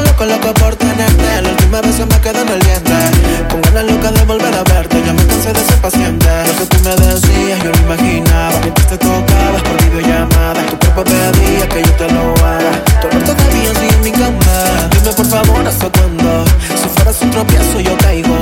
loco loco por tenerte. La última vez se me quedó en el diente. Con ganas locas de volver a verte. Ya me cansé de ser paciente. Lo que tú me decías, yo lo imaginaba. Mientras te tocabas por videollamada. Tu cuerpo pedía que yo te lo haga. Tu olor todavía sigue en mi cama. Dime por favor, ¿hasta cuándo? Si fueras un tropiezo, yo caigo